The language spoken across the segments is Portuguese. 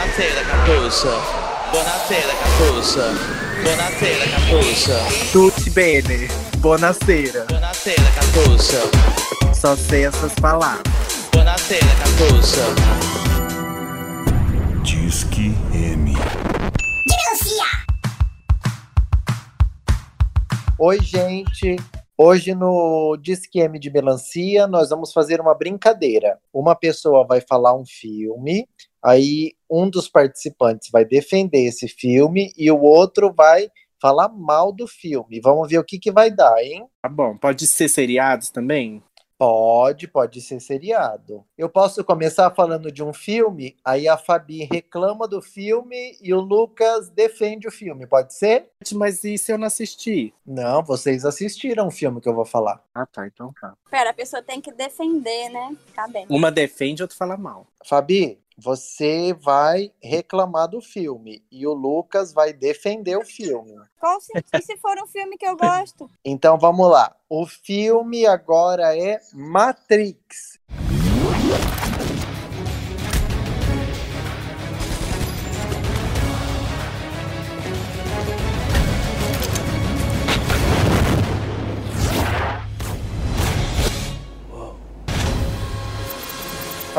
Buonasera, Capuça. Buonasera, Capuça. Buonasera, Capuça. Tutti bene. Buonasera. Buonasera, Capuça. Só sei essas palavras. Buonasera, Capuça. Disque M. Oi, gente. Hoje no Disque M de Melancia, nós vamos fazer uma brincadeira. Uma pessoa vai falar um filme, aí um dos participantes vai defender esse filme e o outro vai falar mal do filme. Vamos ver o que, que vai dar, hein? Tá bom. Pode ser seriados também? Pode, pode ser seriado. Eu posso começar falando de um filme, aí a Fabi reclama do filme e o Lucas defende o filme, pode ser? Mas e se eu não assistir? Não, vocês assistiram o filme que eu vou falar. Ah, tá. Então tá. Pera, a pessoa tem que defender, né? Tá bem. Uma defende, outra fala mal. Fabi, você vai reclamar do filme e o Lucas vai defender o filme. Qual se, e se for um filme que eu gosto? Então vamos lá. O filme agora é Matrix.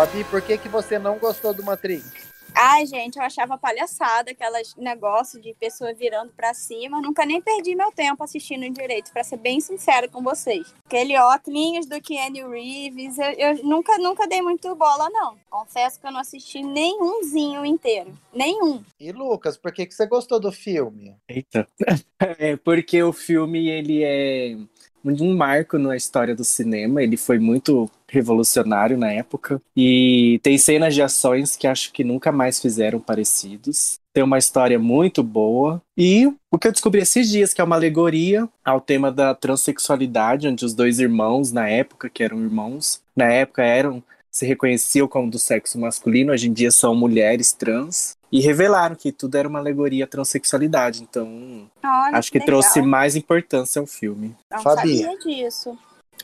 Fabi, por que, que você não gostou do Matrix? Ai, gente, eu achava palhaçada aquelas negócio de pessoa virando pra cima. Nunca nem perdi meu tempo assistindo direito, pra ser bem sincera com vocês. Aquele óculos do Keanu Reeves, eu, eu nunca, nunca dei muito bola, não. Confesso que eu não assisti nenhumzinho inteiro. Nenhum. E Lucas, por que, que você gostou do filme? Eita. É porque o filme, ele é um marco na história do cinema. Ele foi muito revolucionário na época. E tem cenas de ações que acho que nunca mais fizeram parecidos. Tem uma história muito boa. E o que eu descobri esses dias, que é uma alegoria ao tema da transexualidade, onde os dois irmãos, na época, que eram irmãos, na época eram se reconheciam como do sexo masculino, hoje em dia são mulheres trans. E revelaram que tudo era uma alegoria à transexualidade. Então, Olha, acho que legal. trouxe mais importância ao filme. Não Fabi. sabia disso.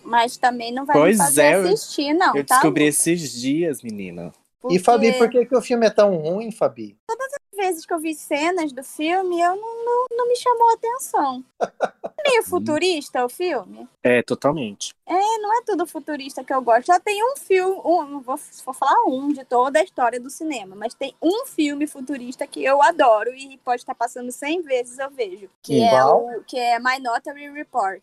Mas também não vai Pois me fazer é, assistir, não, eu tá? descobri Lucas? esses dias, menina. E Fabi, Porque por que, que o filme é tão ruim, Fabi? Às vezes que eu vi cenas do filme, eu não, não, não me chamou a atenção. É meio futurista o filme. É, totalmente. É, não é tudo futurista que eu gosto. Já tem um filme, um, vou, vou falar um de toda a história do cinema, mas tem um filme futurista que eu adoro e pode estar passando 100 vezes eu vejo, que é o que é Minority Report.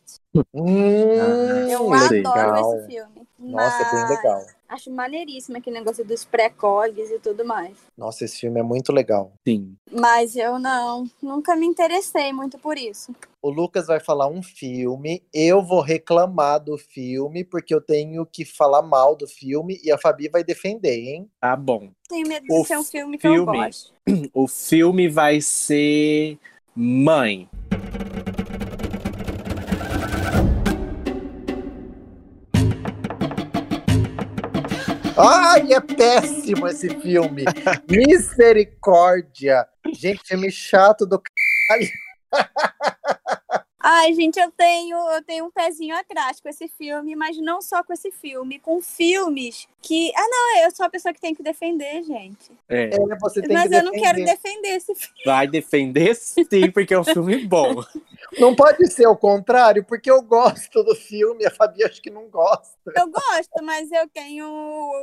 Hum, Eu adoro legal. esse filme. Nossa, é bem Mas legal. Acho maneiríssimo aquele negócio dos pré-cogs e tudo mais. Nossa, esse filme é muito legal. Sim. Mas eu não, nunca me interessei muito por isso. O Lucas vai falar um filme, eu vou reclamar do filme, porque eu tenho que falar mal do filme, e a Fabi vai defender, hein? Tá bom. Tenho medo O de ser um filme que eu gosto. O filme vai ser Mãe. Ai, é péssimo esse filme! Misericórdia! Gente, filme chato do caralho. Ai, gente, eu tenho, eu tenho um pezinho atrás com esse filme, mas não só com esse filme, com filmes que. Ah, não, eu sou a pessoa que tem que defender, gente. É, É, você tem Mas que eu não quero defender. defender esse filme. vai defender sim, porque é um filme bom. Não pode ser o contrário, porque eu gosto do filme, a Fabi acho que não gosta. Eu gosto, mas eu tenho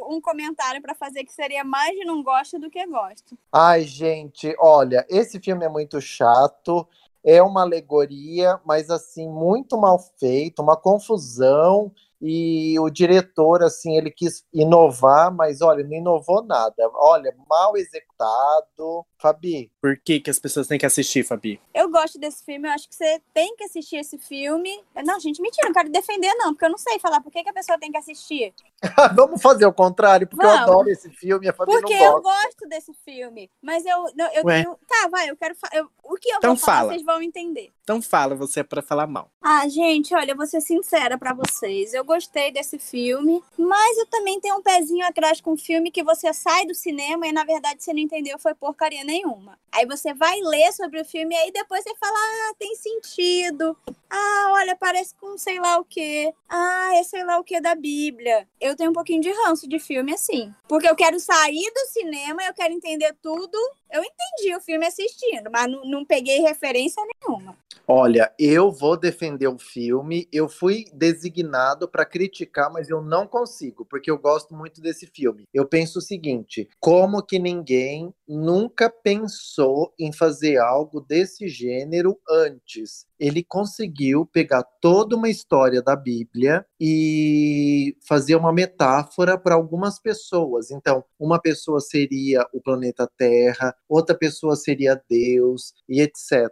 um comentário pra fazer que seria mais de não gosto do que gosto. Ai, gente, olha, esse filme é muito chato. É uma alegoria, mas assim, muito mal feito, uma confusão. E o diretor, assim, ele quis inovar, mas olha, não inovou nada. Olha, mal executado. Fabi, Por que, que as pessoas têm que assistir, Fabi? Eu gosto desse filme, eu acho que você tem que assistir esse filme. Não, gente, mentira, não quero defender, não, porque eu não sei falar por que, que a pessoa tem que assistir. vamos fazer o contrário, porque eu Vamos. adoro esse filme, a Fabi Porque eu gosto desse filme. Mas eu, não, eu tenho. Tá, vai, eu quero. fa- eu- o que eu Então vou falar, fala. vocês vão entender. Então fala, você é pra falar mal. Ah, gente, olha, eu vou ser sincera pra vocês. Eu gostei desse filme, mas eu também tenho um pezinho atrás com um filme que você sai do cinema e na verdade você não entendeu foi porcaria nenhuma. Aí você vai ler sobre o filme e aí depois você fala: "Ah, tem sentido. Ah, olha, parece com sei lá o quê. Ah, é sei lá o quê da Bíblia". Eu tenho um pouquinho de ranço de filme assim. Porque eu quero sair do cinema, eu quero entender tudo. Eu entendi o filme assistindo, mas não, não peguei referência nenhuma. Olha, eu vou defender o filme. Eu fui designado para criticar, mas eu não consigo, porque eu gosto muito desse filme. Eu penso o seguinte: como que ninguém nunca pensou em fazer algo desse gênero antes? Ele conseguiu pegar toda uma história da Bíblia e fazer uma metáfora para algumas pessoas. Então, uma pessoa seria o planeta Terra, outra pessoa seria Deus e etc.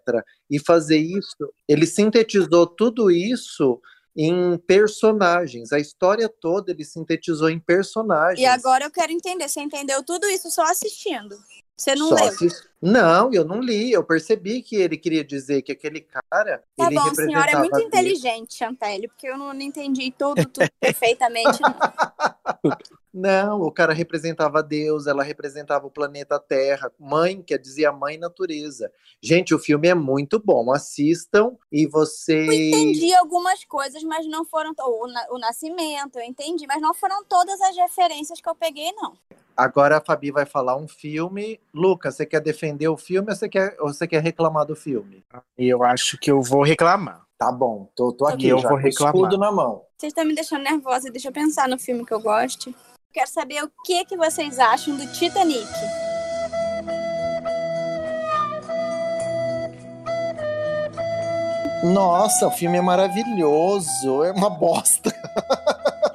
E fazer isso, ele sintetizou tudo isso em personagens. A história toda ele sintetizou em personagens. E agora eu quero entender. Você entendeu tudo isso só assistindo? Você não Só leu? assis- Não, eu não li. Eu percebi que ele queria dizer que aquele cara. Tá ele bom, representava senhora é muito inteligente, Chantelle, porque eu não, não entendi tudo, tudo perfeitamente. não. O cara representava Deus, ela representava o planeta Terra. Mãe, quer dizer a mãe natureza. Gente, o filme é muito bom. Assistam e Eu vocês. entendi algumas coisas, mas não foram. O, o nascimento, eu entendi, mas não foram todas as referências que eu peguei, não. Agora a Fabi vai falar um filme. Lucas, você quer defender o filme ou você quer, ou você quer reclamar do filme? Eu acho que eu vou reclamar. Tá bom, tô, tô aqui, Eu já vou reclamar. escudo na mão. Vocês estão me deixando nervosa, deixa eu pensar no filme que eu gosto. Quero saber o que, que vocês acham do Titanic. Nossa, o filme é maravilhoso. É uma bosta.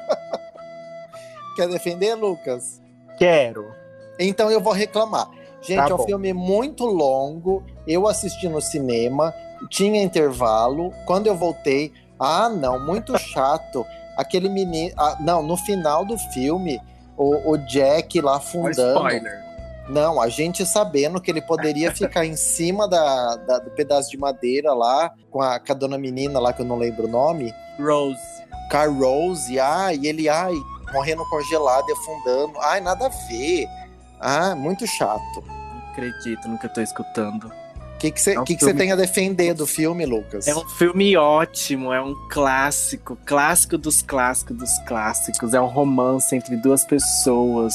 Quer defender, Lucas? Quero. Então eu vou reclamar. Gente, Tá é um bom. filme muito longo. Eu assisti no cinema, tinha intervalo. Quando eu voltei, ah, não, muito chato. Aquele menino. ah, não, no final do filme, o, o Jack lá afundando. Não, a gente sabendo que ele poderia ficar em cima da, da- do pedaço de madeira lá, com a, com a dona menina lá, que eu não lembro o nome, Rose. Car Rose, ai, e ele, ai, morrendo congelado e afundando. Ai, nada a ver. Ah, muito chato. Não acredito no que eu tô escutando. O que, que, você, É um que, que você filme- tem a defender do filme, Lucas? É um filme ótimo, é um clássico, clássico dos clássicos dos clássicos. É um romance entre duas pessoas,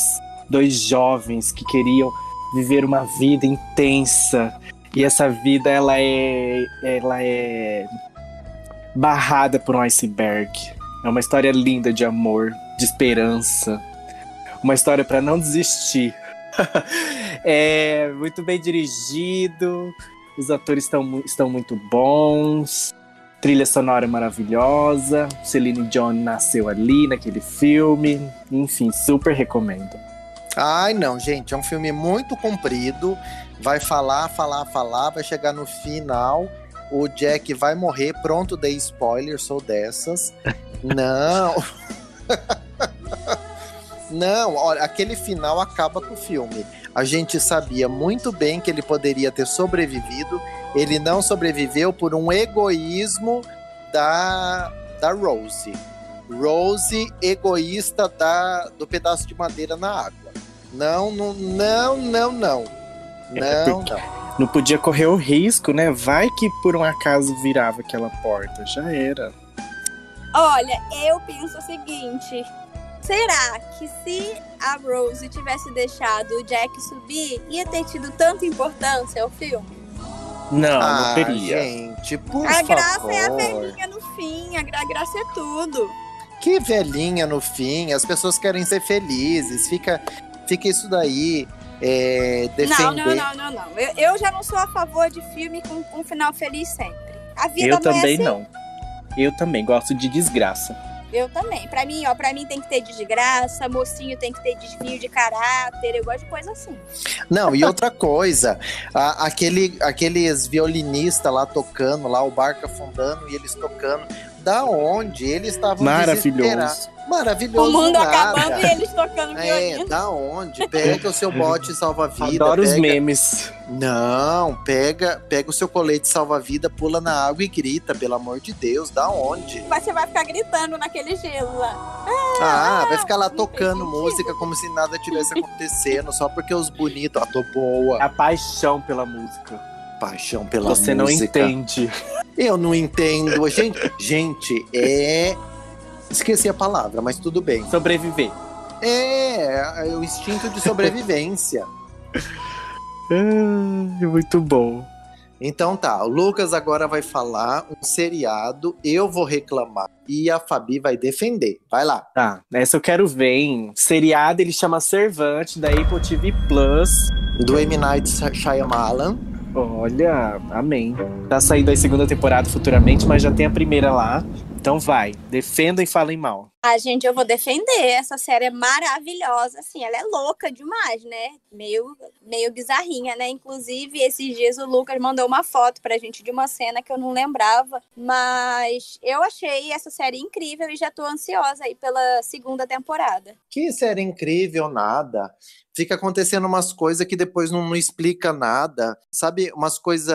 dois jovens que queriam viver uma vida intensa. E essa vida ela é ela é barrada por um iceberg. É uma história linda de amor, de esperança. Uma história para não desistir. é muito bem dirigido, os atores estão, estão muito bons. Trilha sonora maravilhosa. Celine Dion nasceu ali naquele filme. Enfim, super recomendo. Ai, não, gente, é um filme muito comprido. Vai falar, falar, falar, vai chegar no final. O Jack vai morrer, pronto, dei spoiler, sou dessas. Não. Não, olha, aquele final acaba com o filme. A gente sabia muito bem que ele poderia ter sobrevivido. Ele não sobreviveu por um egoísmo da, da Rose. Rose, egoísta da, do pedaço de madeira na água. Não, não, não, não, não. É, Não, não. Não podia correr o risco, né? Vai que por um acaso virava aquela porta. Já era. Olha, eu penso o seguinte: será que se a Rose tivesse deixado o Jack subir, ia ter tido tanta importância ao filme? Não, ah, não teria. gente, por a graça favor. é a velhinha no fim, a, gra- a graça é tudo. Que velhinha no fim, as pessoas querem ser felizes, fica, fica isso daí, é, defender. Não, não, não, não, não. Eu, eu já não sou a favor de filme com um final feliz sempre. A vida Eu não é também assim. não. Eu também gosto de desgraça. Eu também. Pra mim, ó, pra mim tem que ter desgraça, mocinho tem que ter desvio de caráter, eu gosto de coisa assim. Não, e outra coisa, a- aquele, aqueles violinistas lá tocando, lá o barco afundando e eles tocando, da onde eles estavam desesperados. Maravilhoso. Maravilhoso o mundo nada. acabando e eles tocando É, violino. da onde? Pega o seu bote salva-vida. Adoro os pega... memes. Não, pega, pega o seu colete salva-vida, pula na água e grita, pelo amor de Deus, da onde? Mas você vai ficar gritando naquele gelo lá. Ah, vai ficar lá não tocando música como se nada tivesse acontecendo, só porque os bonitos, ah, tô boa. A paixão pela música. Paixão pela Você não música. entende. Eu não entendo. Gente, gente, é Esqueci a palavra, mas tudo bem. Sobreviver. É, é o instinto de sobrevivência. Ah, muito bom. Então tá, o Lucas agora vai falar um seriado, eu vou reclamar e a Fabi vai defender. Vai lá. Tá, essa eu quero ver, hein? Seriado, ele chama Servante, da Apple TV Plus. Do M. Night Shyamalan. Olha, amém. Tá saindo a segunda temporada futuramente, mas já tem a primeira lá. Então vai, defendam e falem mal. Ah, gente, eu vou defender. Essa série é maravilhosa, assim, ela é louca demais, né? Meio, meio bizarrinha, né? Inclusive, esses dias o Lucas mandou uma foto pra gente de uma cena que eu não lembrava. Mas eu achei essa série incrível e já tô ansiosa aí pela segunda temporada. Que série incrível, nada. Fica acontecendo umas coisas que depois não, não explica nada, sabe? Umas coisas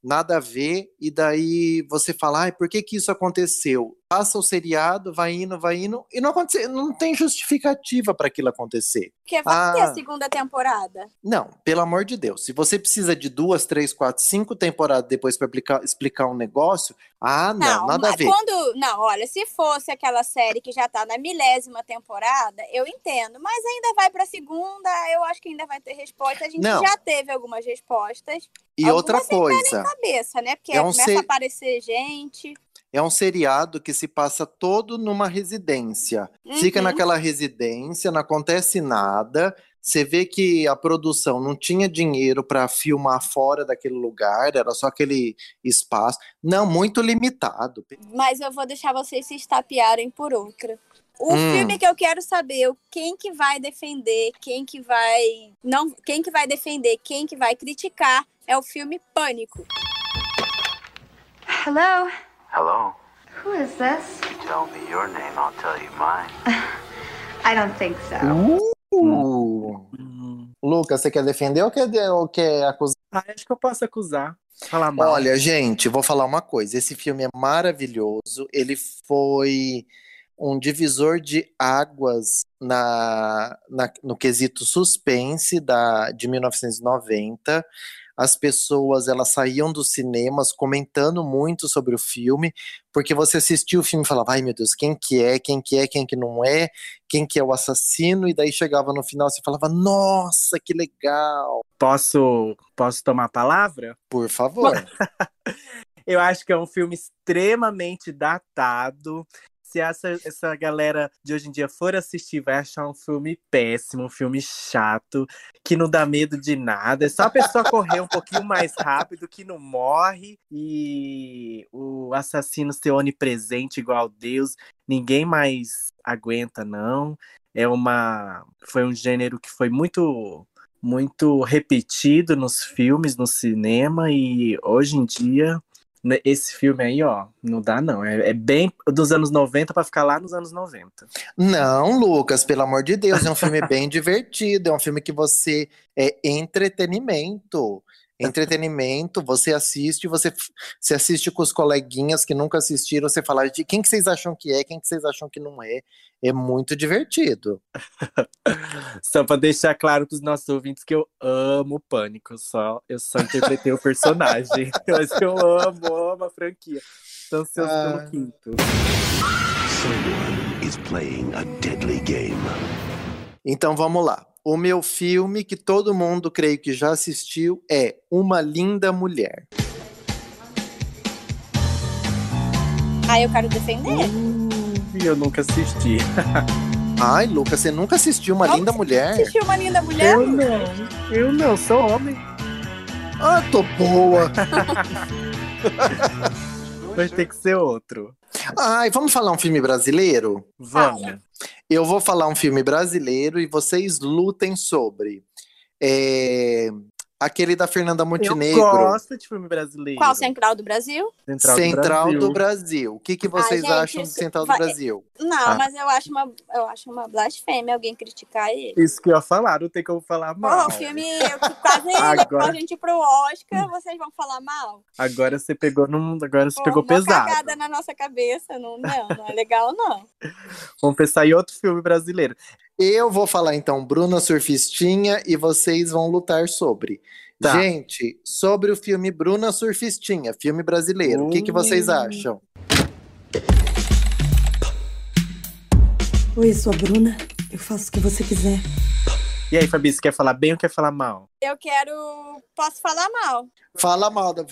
nada a ver, e daí você fala, ai, por que que isso aconteceu? Passa o seriado, vai indo, vai indo, e não acontece, não tem justificativa para aquilo acontecer. Porque vai Ah. ter a segunda temporada. Não, pelo amor de Deus. Se você precisa de duas, três, quatro, cinco temporadas depois para explicar, explicar um negócio, ah, não, nada a ver. Quando, não, olha, se fosse aquela série que já tá na milésima temporada, eu entendo, mas ainda vai pra segunda, eu acho que ainda vai ter resposta. A gente Não. já teve algumas respostas. E outra nem coisa, cabeça, né? Porque É um começa ser- a aparecer gente. É um seriado que se passa todo numa residência. Fica Uhum. naquela residência, não acontece nada. Você vê que a produção não tinha dinheiro para filmar fora daquele lugar, era só aquele espaço. Não, muito limitado. Mas eu vou deixar vocês se estapearem por outra. O Hum. filme que eu quero saber, quem que vai defender, quem que vai não, quem que vai defender, quem que vai criticar, é o filme Pânico. Hello? Hello. Who is this? You tell me your name, I'll tell you mine. I don't think so. Uh. Lucas, você quer defender ou quer, ou quer acusar? Ah, acho que eu posso acusar. Falar mal. Olha, gente, vou falar uma coisa. Esse filme é maravilhoso. Ele foi um divisor de águas na, na- no quesito suspense da, de 1990. As pessoas elas saíam dos cinemas comentando muito sobre o filme, porque você assistia o filme e falava, ai meu Deus, quem que é, quem que é, quem que não é, quem que é o assassino, e daí chegava no final e falava, nossa, que legal, Posso, posso tomar a palavra? por favor. Eu acho que é um filme extremamente datado. Se essa, essa galera de hoje em dia for assistir, vai achar um filme péssimo, um filme chato, que não dá medo de nada. É só a pessoa correr um pouquinho mais rápido que não morre e o assassino ser onipresente igual Deus. Ninguém mais aguenta, não. É uma. Foi um gênero que foi muito muito repetido nos filmes, no cinema, e hoje em dia, esse filme aí, ó, não dá não. É, é bem dos anos 90 pra ficar lá nos anos 90. Não, Lucas, pelo amor de Deus, é um filme bem divertido, é um filme que você é entretenimento. Entretenimento, você assiste, você, você assiste com os coleguinhas que nunca assistiram, você fala de quem que vocês acham que é, quem que vocês acham que não é. É muito divertido. Só pra deixar claro pros nossos ouvintes que eu amo o Pânico, só, eu só interpretei o personagem. Mas eu amo, amo a franquia. Tô ansioso Ah. pelo quinto. Someone is playing a deadly game. Então vamos lá. O meu filme que todo mundo creio que já assistiu é Uma Linda Mulher. Ah, eu quero defender. E eu nunca assisti. Ai, Lucas, você nunca assistiu Uma Como Linda Mulher? Assistiu uma linda mulher? Eu não, eu não, sou homem. Ah, tô boa. Vai ter que ser outro. Ai, vamos falar um filme brasileiro? Vamos. Eu vou falar um filme brasileiro e vocês lutem sobre. É, Aquele da Fernanda Eu Montenegro. gosto de filme brasileiro. Qual Central do Brasil? Central, Central do do Brasil. O que, que vocês gente, acham de isso Central do Brasil? Não, Ah. mas eu acho uma, eu acho uma blasfêmia alguém criticar ele. Isso que eu ia falar, não tem como falar mal. Porra, o filme eu quase Agora- a gente pro Oscar, vocês vão falar mal? Agora você pegou num. Agora você Pô, pegou uma pesado. cagada na nossa cabeça, não, não, não é legal não. Vamos pensar em outro filme brasileiro. Eu vou falar então Bruna Surfistinha e vocês vão lutar sobre. Tá. Gente, sobre o filme Bruna Surfistinha, filme brasileiro, o que, que vocês Hum. acham? Oi, sou a Bruna. Eu faço o que você quiser. E aí, Fabi, você quer falar bem ou quer falar mal? Eu quero. Posso falar mal? Fala mal da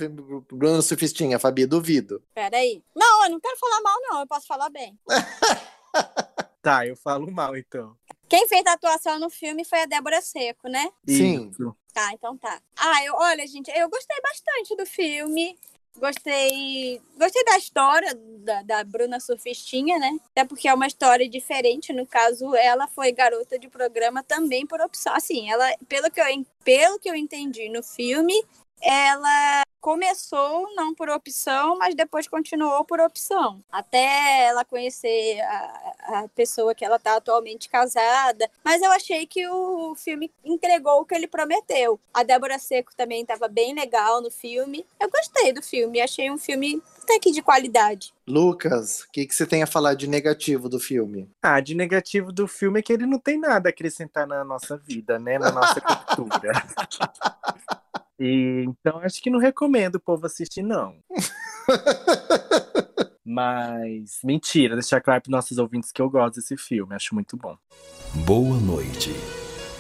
Bruna Surfistinha, Fabi, duvido. Peraí. Não, eu não quero falar mal, não. Eu posso falar bem. Tá, eu falo mal então. Quem fez a atuação no filme foi a Débora Seco, né? Sim. Tá, então tá. Ah, eu, olha, gente, eu gostei bastante do filme. Gostei. Gostei da história da, da Bruna Surfistinha, né? Até porque é uma história diferente. No caso, ela foi garota de programa também por opção. Assim, ela, pelo que eu, pelo que eu entendi no filme, ela começou não por opção, mas depois continuou por opção. Até ela conhecer a, a pessoa que ela está atualmente casada. Mas eu achei que o filme entregou o que ele prometeu. A Débora Seco também estava bem legal no filme. Eu gostei do filme, achei um filme até que de qualidade. Lucas, o que, que você tem a falar de negativo do filme? Ah, de negativo do filme é que ele não tem nada a acrescentar na nossa vida, né? Na nossa cultura. E, então, acho que não recomendo o povo assistir, não. Mas, mentira, deixar claro para nossos ouvintes que eu gosto desse filme, acho muito bom. Boa noite.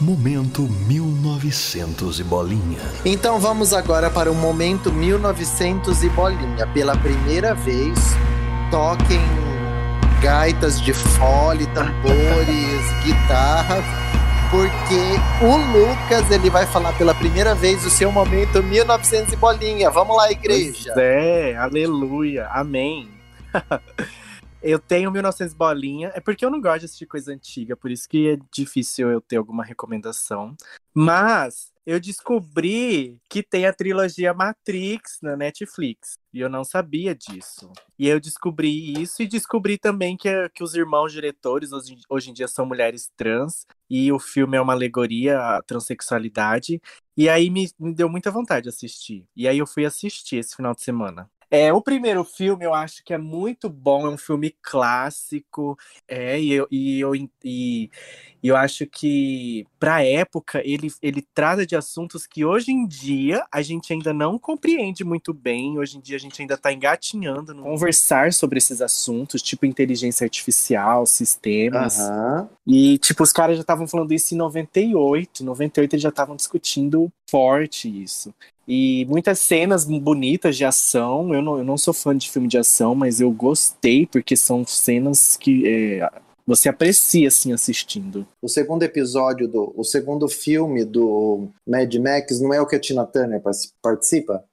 Momento 1900 e bolinha. Então vamos agora para o momento 1900 e bolinha. Pela primeira vez, toquem gaitas de fole, tambores, guitarras, porque o Lucas ele vai falar pela primeira vez o seu momento 1900 e bolinha. Vamos lá, igreja. Pois é, aleluia, amém. eu tenho 1900 bolinha, é porque eu não gosto de assistir coisa antiga, por isso que é difícil eu ter alguma recomendação. Mas eu descobri que tem a trilogia Matrix na Netflix. E eu não sabia disso. E eu descobri isso e descobri também que, que os irmãos diretores hoje, hoje em dia são mulheres trans. E o filme é uma alegoria à transexualidade. E aí me, me deu muita vontade de assistir. E aí eu fui assistir esse final de semana. É, o primeiro filme eu acho que é muito bom, é um filme clássico, é, e eu, e eu, e, eu acho que, pra época, ele, ele trata de assuntos que hoje em dia a gente ainda não compreende muito bem, hoje em dia a gente ainda tá engatinhando no conversar sobre esses assuntos, tipo inteligência artificial, sistemas. Aham. E, tipo, os caras já estavam falando isso em 98. Em 98 eles já estavam discutindo forte isso. E muitas cenas bonitas de ação. Eu não, eu não sou fã de filme de ação, mas eu gostei, porque são cenas que é, você aprecia, assim, assistindo. O segundo episódio do. O segundo filme do Mad Max não é o que a Tina Turner par- participa?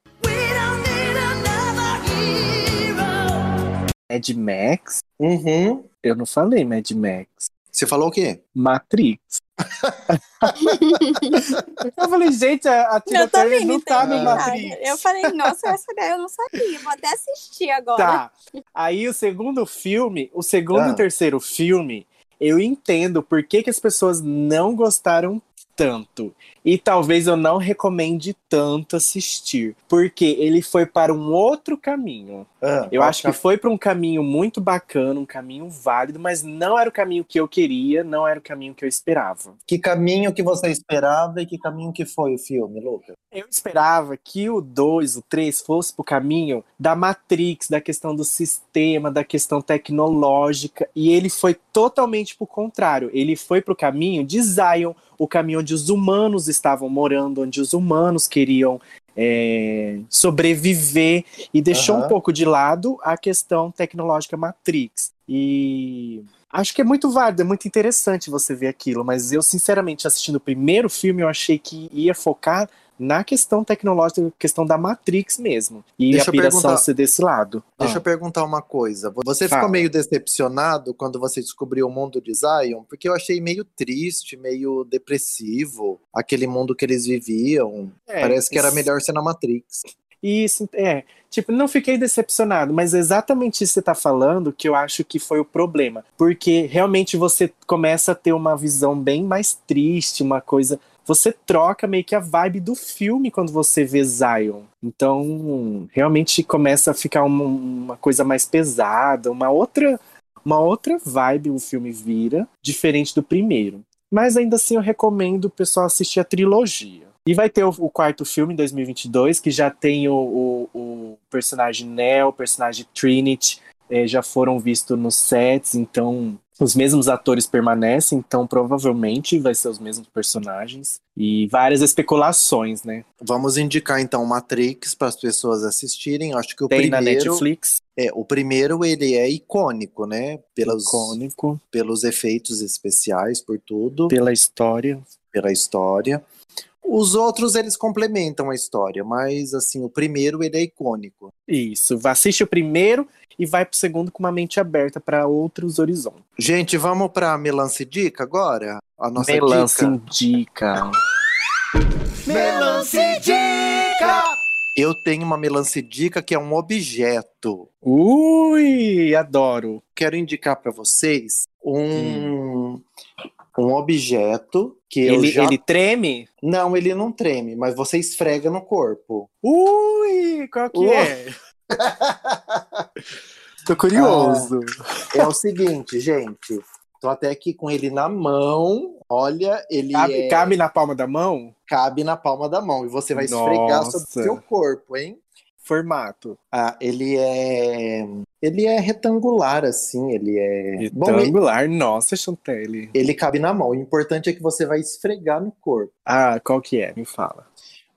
Mad Max? Uhum. Eu não falei Mad Max. Você falou o quê? Matrix. eu falei, gente, a, a Tina Turner não tá no. Matrix. Eu falei, nossa, essa daí eu não sabia. Vou até assistir agora. Tá. Aí o segundo filme, o segundo Ah. e terceiro filme, eu entendo por que, que as pessoas não gostaram tanto. E talvez eu não recomende tanto assistir. Porque ele foi para um outro caminho. Ah, Eu acho que foi para um caminho muito bacana, um caminho válido, mas não era o caminho que eu queria, não era o caminho que eu esperava. Que caminho que você esperava e que caminho que foi o filme, Lucas? Eu esperava que o 2, o 3 fosse pro caminho da Matrix, da questão do sistema, da questão tecnológica, e ele foi totalmente pro contrário. Ele foi pro caminho de Zion, o caminho onde os humanos estavam morando, onde os humanos queriam é, sobreviver, e deixou Aham. um pouco de lado a questão tecnológica Matrix. E acho que é muito válido, é muito interessante você ver aquilo, mas eu, sinceramente, assistindo o primeiro filme, eu achei que ia focar na questão tecnológica, questão da Matrix mesmo. E Deixa a eu piração perguntar- ser desse lado. Deixa Ah. eu perguntar uma coisa. Você Fala. ficou meio decepcionado quando você descobriu o mundo de Zion? Porque eu achei meio triste, meio depressivo, aquele mundo que eles viviam. É, Parece que era melhor ser na Matrix. Isso, é. Tipo, não fiquei decepcionado, mas é exatamente isso que você tá falando que eu acho que foi o problema. Porque realmente você começa a ter uma visão bem mais triste, uma coisa. Você troca meio que a vibe do filme quando você vê Zion. Então, realmente começa a ficar uma, uma coisa mais pesada, uma outra, uma outra vibe o filme vira, diferente do primeiro. Mas ainda assim eu recomendo o pessoal assistir a trilogia. E vai ter o, o quarto filme em 2022, que já tem o, o, o personagem Neo, o personagem Trinity, eh, já foram vistos nos sets, então Os mesmos atores permanecem, então provavelmente vai ser os mesmos personagens. E várias especulações, né? Vamos indicar então Matrix para as pessoas assistirem. Acho que o Tem na primeiro Netflix. é o primeiro ele é icônico, né? Pelos Icônico. pelos efeitos especiais, por tudo, Pela história. pela história. Os outros eles complementam a história, mas assim, o primeiro ele é icônico. Isso. Assiste o primeiro e vai pro segundo com uma mente aberta para outros horizontes. Gente, vamos para Melance Dica agora? A nossa Melance dica. Melance Dica! Eu tenho uma Melance Dica que é um objeto. Ui, adoro. Quero indicar para vocês um um objeto que eu Ele, já ele treme? Não, ele não treme, mas você esfrega no corpo. Ui, qual que Uh. é? Tô curioso. É o seguinte, gente. Tô até aqui com ele na mão. Olha, ele cabe, é- cabe na palma da mão? cabe na palma da mão. E você vai esfregar sobre o Nossa. seu corpo, hein? Formato. Ah, ele é. Ele é retangular, assim. Ele é. Bom, ele, Retangular. Nossa, Chantelle. ele cabe na mão. O importante é que você vai esfregar no corpo. Ah, qual que é? Me fala.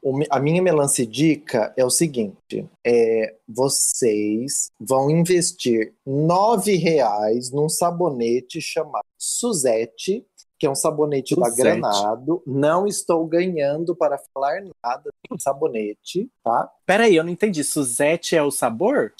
O A minha melance dica é o seguinte: é, vocês vão investir nove reais num sabonete chamado Suzette, que é um sabonete da Suzette. Granado. Não estou ganhando para falar nada do sabonete, tá? Peraí, eu não entendi. Suzette é o sabor?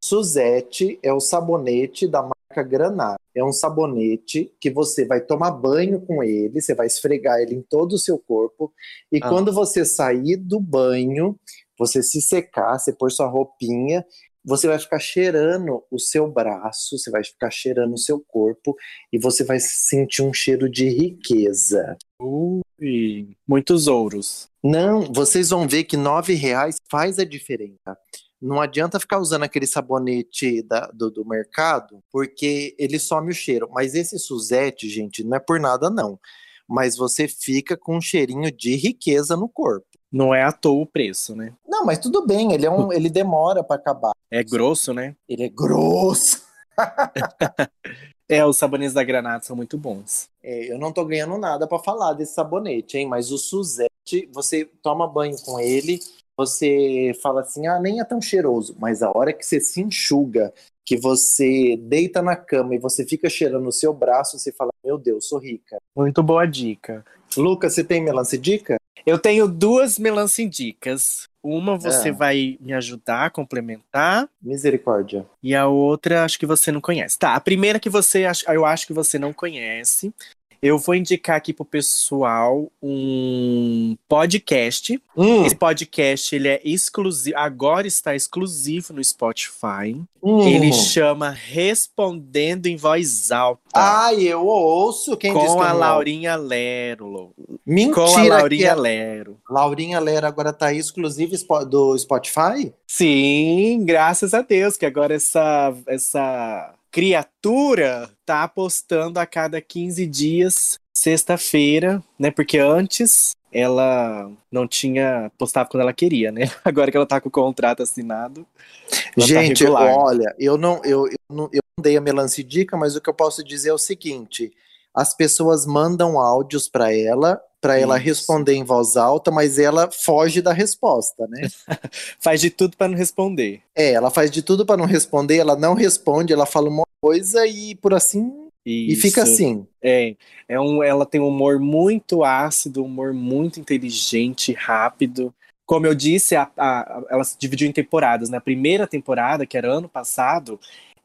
Suzette é o sabonete da marca Granado. É um sabonete que você vai tomar banho com ele, você vai esfregar ele em todo o seu corpo. E Ah. quando você sair do banho, você se secar, você pôr sua roupinha, você vai ficar cheirando o seu braço, você vai ficar cheirando o seu corpo e você vai sentir um cheiro de riqueza. Ui, muitos ouros. Não, vocês vão ver que nove reais faz a diferença. Não adianta ficar usando aquele sabonete da- do, do mercado, porque ele some o cheiro. Mas esse Suzette, gente, não é por nada, não. Mas você fica com um cheirinho de riqueza no corpo. Não é à toa o preço, né? Não, mas tudo bem, ele, é um, ele demora para acabar. É grosso, né? Ele é grosso. É, os sabonetes da Granada são muito bons. É, eu não tô ganhando nada para falar desse sabonete, hein? Mas o Suzette, você toma banho com ele, você fala assim, ah, nem é tão cheiroso. Mas a hora que você se enxuga, que você deita na cama e você fica cheirando o seu braço, você fala, meu Deus, sou rica. Muito boa dica. Lucas, você tem melance dica? Eu tenho duas melancia dicas. Uma você Ah. vai me ajudar a complementar Misericórdia. e a outra acho que você não conhece. Tá, a primeira que você eu acho que você não conhece. Eu vou indicar aqui pro pessoal um podcast. Hum, Esse podcast ele é exclusivo, agora está exclusivo no Spotify. hum. Ele chama Respondendo em Voz Alta. Ai, eu ouço. Quem disse que com eu a não Laurinha Lero. Mentira Com a que Laurinha a Lero. Laurinha Lera agora tá exclusiva do Spotify? Sim, graças a Deus, que agora essa, essa criatura tá postando a cada 15 dias, sexta-feira, né? Porque antes ela não tinha postava quando ela queria, né? Agora que ela tá com o contrato assinado. tá Gente, regular. olha, eu não, eu, eu, não, eu não dei a melance dica, mas o que eu posso dizer é o seguinte: as pessoas mandam áudios para ela, para ela Isso. responder em voz alta, mas ela foge da resposta, né? Faz de tudo para não responder. é, ela faz de tudo para não responder, ela não responde, ela fala uma coisa e por assim e fica Isso. assim. É, é um, ela tem um humor muito ácido, um humor muito inteligente, rápido. Como eu disse, a- a- ela se dividiu em temporadas. Na primeira temporada, que era ano passado,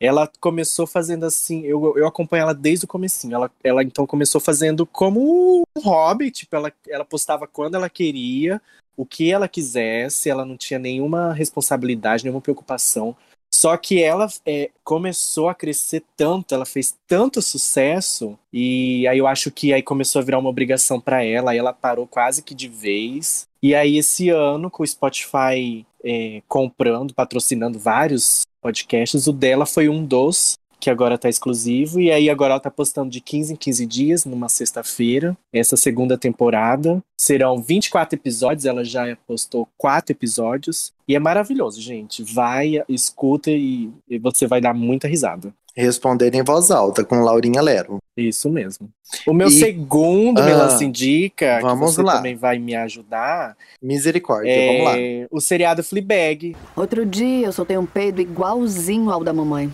ela começou fazendo assim. Eu, eu acompanho ela desde o comecinho. Ela, ela então começou fazendo como um hobby, tipo, ela, ela postava quando ela queria, o que ela quisesse, ela não tinha nenhuma responsabilidade, nenhuma preocupação. Só que ela é, começou a crescer tanto, ela fez tanto sucesso, e aí eu acho que aí começou a virar uma obrigação para ela, aí ela parou quase que de vez. E aí esse ano, com o Spotify é, comprando, patrocinando vários podcasts, o dela foi um dos que agora tá exclusivo. E aí agora ela tá postando de 15 em 15 dias, numa sexta-feira, essa segunda temporada. Serão 24 episódios, ela já postou quatro episódios. E é maravilhoso, gente. Vai, escuta e, e você vai dar muita risada. Responder em voz alta com Laurinha Lero. Isso mesmo. O meu E- segundo Ah, Indica, vamos que você lá. também vai me ajudar, Misericórdia, vamos lá. é o seriado Fleabag. Outro dia eu soltei um peido igualzinho ao da mamãe.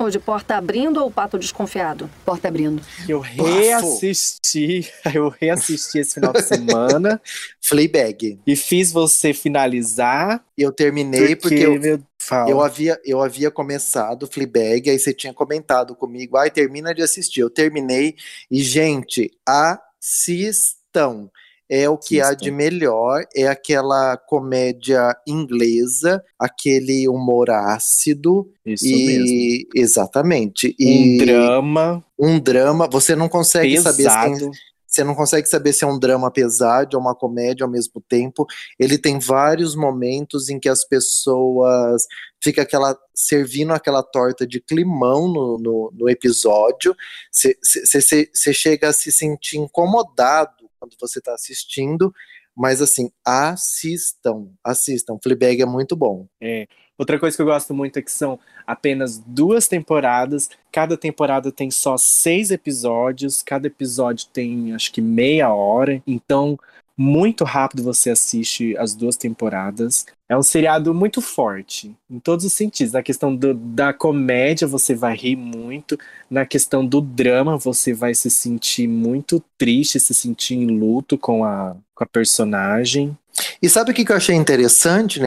Ou de porta abrindo ou pato desconfiado? Porta abrindo. eu reassisti, eu reassisti esse final de semana Fleabag. e fiz você finalizar. Eu terminei porque, eu, meu, eu, havia, eu havia começado Fleabag, aí você tinha comentado comigo, ai, termina de assistir. Eu terminei e, gente, assistam. É o que há Assistam. de melhor, é aquela comédia inglesa, aquele humor ácido Isso mesmo. e exatamente. Um E drama um drama, você não consegue saber se tem- pesado. você não consegue saber se é um drama pesado ou uma comédia ao mesmo tempo. Ele tem vários momentos em que as pessoas fica aquela servindo aquela torta de climão no, no, no episódio. Você chega a se sentir incomodado quando você está assistindo, mas assim, assistam, assistam. Fleabag é muito bom. É. Outra coisa que eu gosto muito é que são apenas duas temporadas. Cada temporada tem só seis episódios. Cada episódio tem, acho que, meia hora. Então, muito rápido você assiste as duas temporadas. É um seriado muito forte, em todos os sentidos. Na questão do- da comédia, você vai rir muito. Na questão do drama, você vai se sentir muito triste, se sentir em luto com a, com a personagem. E sabe o que eu achei interessante, né,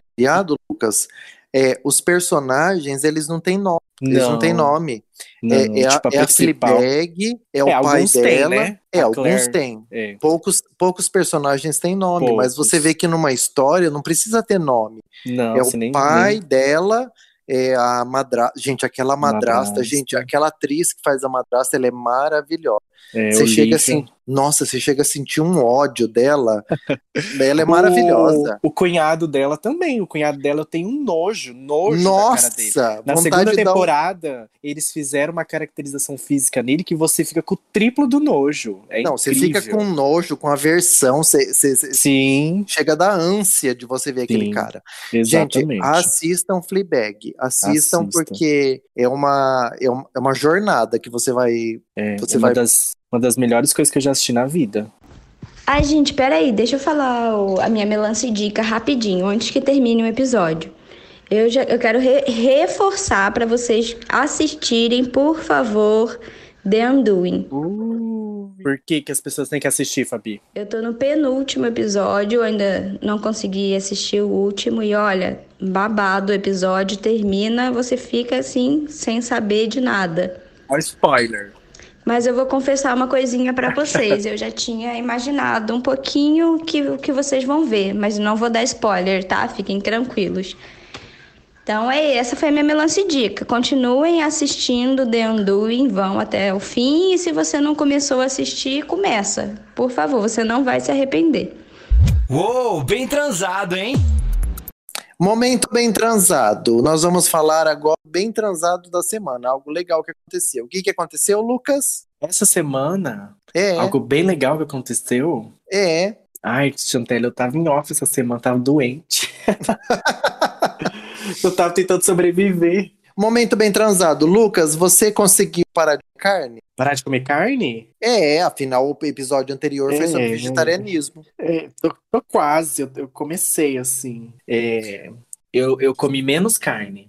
Lucas? É, os personagens, eles não têm nome. Eles não têm nome. Não, é, é a, tipo, a é a. Fleabag, é o É, pai dela. né? É, alguns têm. É. Poucos, poucos personagens têm nome, mas Poucos. você vê que numa história não precisa ter nome. Não, é o nem pai nem- dela, é a madrasta. Gente, aquela madrasta, Madrasta. gente, aquela atriz que faz a madrasta, ela é maravilhosa. É, você chega assim, nossa, você chega a sentir um ódio dela. ela é O- maravilhosa. O, cunhado dela também. O cunhado dela eu tenho um nojo, nojo da cara dele. Nossa, Na segunda de dar um- temporada, eles fizeram uma caracterização física nele que você fica com o triplo do nojo. É Não, você fica incrível. com nojo, com aversão, você, você- você Sim, chega da ânsia de você ver aquele Sim, cara. exatamente. Gente, assistam Fleabag. Assistam Assistam. porque é uma, é uma, é uma jornada que você vai. É você vai- das, uma das melhores coisas que eu já assisti na vida. Ai, gente, peraí, deixa eu falar a minha melancia dica rapidinho, antes que termine o episódio. Eu, já, eu quero re- reforçar para vocês assistirem, por favor, The Undoing. Por que, que as pessoas têm que assistir, Fabi? Eu tô no penúltimo episódio, ainda não consegui assistir o último e olha, babado o episódio, termina, você fica assim, sem saber de nada. Ó, spoiler. Mas eu vou confessar uma coisinha pra vocês. Eu já tinha imaginado um pouquinho que o que vocês vão ver, mas não vou dar spoiler, tá? Fiquem tranquilos. Então é essa foi a minha melancia dica. Continuem assistindo The Undoing, vão até o fim e se você não começou a assistir, começa. Por favor, você não vai se arrepender. Uou, bem transado, hein? Momento bem transado. Nós vamos falar agora bem transado da semana. Algo legal que aconteceu. O que, que aconteceu, Lucas? Essa semana, É. algo bem legal que aconteceu. É. Ai, Chantelle, eu tava em off essa semana, tava doente. eu tava tentando sobreviver. Momento bem transado. Lucas, você conseguiu parar de carne? Parar de comer carne? É, afinal o episódio anterior foi sobre É, vegetarianismo. É, tô, tô quase, eu, eu comecei assim. É, eu, eu comi menos carne.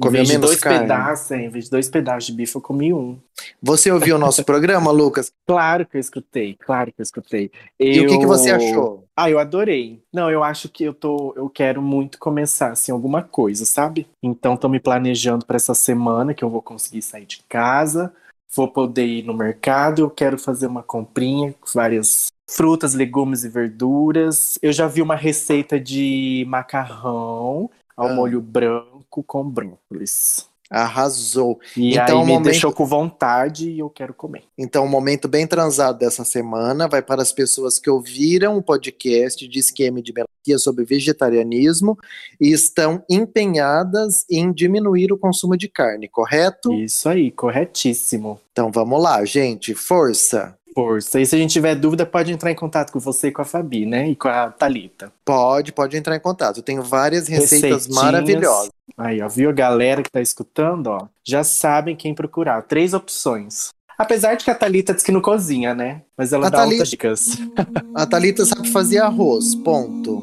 Comeu em vez de menos dois carne. pedaços, é, em vez de dois pedaços de bife, eu comi um. Você ouviu o nosso programa, Lucas? Claro que eu escutei, claro que eu escutei. E o que, que Eu- você achou? Ah, eu adorei. Não, eu acho que eu tô, eu quero muito começar assim alguma coisa, sabe? Então tô me planejando para essa semana que eu vou conseguir sair de casa, vou poder ir no mercado, eu quero fazer uma comprinha com várias frutas, legumes e verduras. Eu já vi uma receita de macarrão ao Ah. molho branco com brócolis. Arrasou. E então, aí me momento, deixou com vontade e eu quero comer. então, o momento bem transado dessa semana vai para as pessoas que ouviram o podcast de esquema de melancia sobre vegetarianismo e estão empenhadas em diminuir o consumo de carne, correto? Isso aí, corretíssimo. Então vamos lá, gente. Força. Força. E se a gente tiver dúvida, pode entrar em contato com você e com a Fabi, né? E com a Thalita. Pode, pode entrar em contato. Eu tenho várias receitas maravilhosas. Aí, ó, viu a galera que tá escutando, ó? Já sabem quem procurar. Três opções. Apesar de que a Thalita diz que não cozinha, né? Mas ela A dá Thalita- outras dicas. A Thalita sabe fazer arroz, ponto.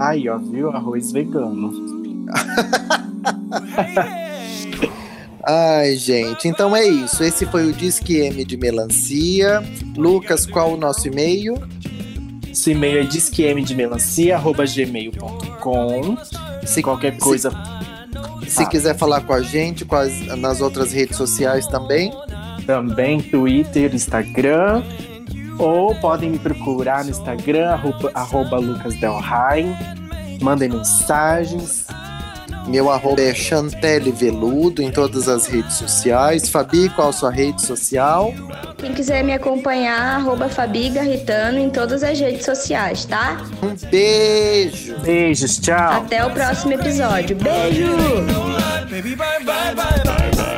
Aí, ó, viu? Arroz vegano. Ai, gente, então é isso. Esse foi o Disque M de melancia. Lucas, qual o nosso e-mail? Esse e-mail é disquemdemelancia.gmail.com Se qualquer coisa. Se Ah. quiser falar com a gente, quais, nas outras redes sociais também. Também Twitter, Instagram. Ou podem me procurar no Instagram, arroba, arroba lucasdelheim. Mandem mensagens. Meu arroba é Chantelle Veludo em todas as redes sociais. Fabi, qual a sua rede social? Quem quiser me acompanhar, arroba Fabi Garritano em todas as redes sociais, tá? Um beijo! Beijos, tchau! Até o próximo episódio. Beijo! Baby, bye, bye, bye, bye.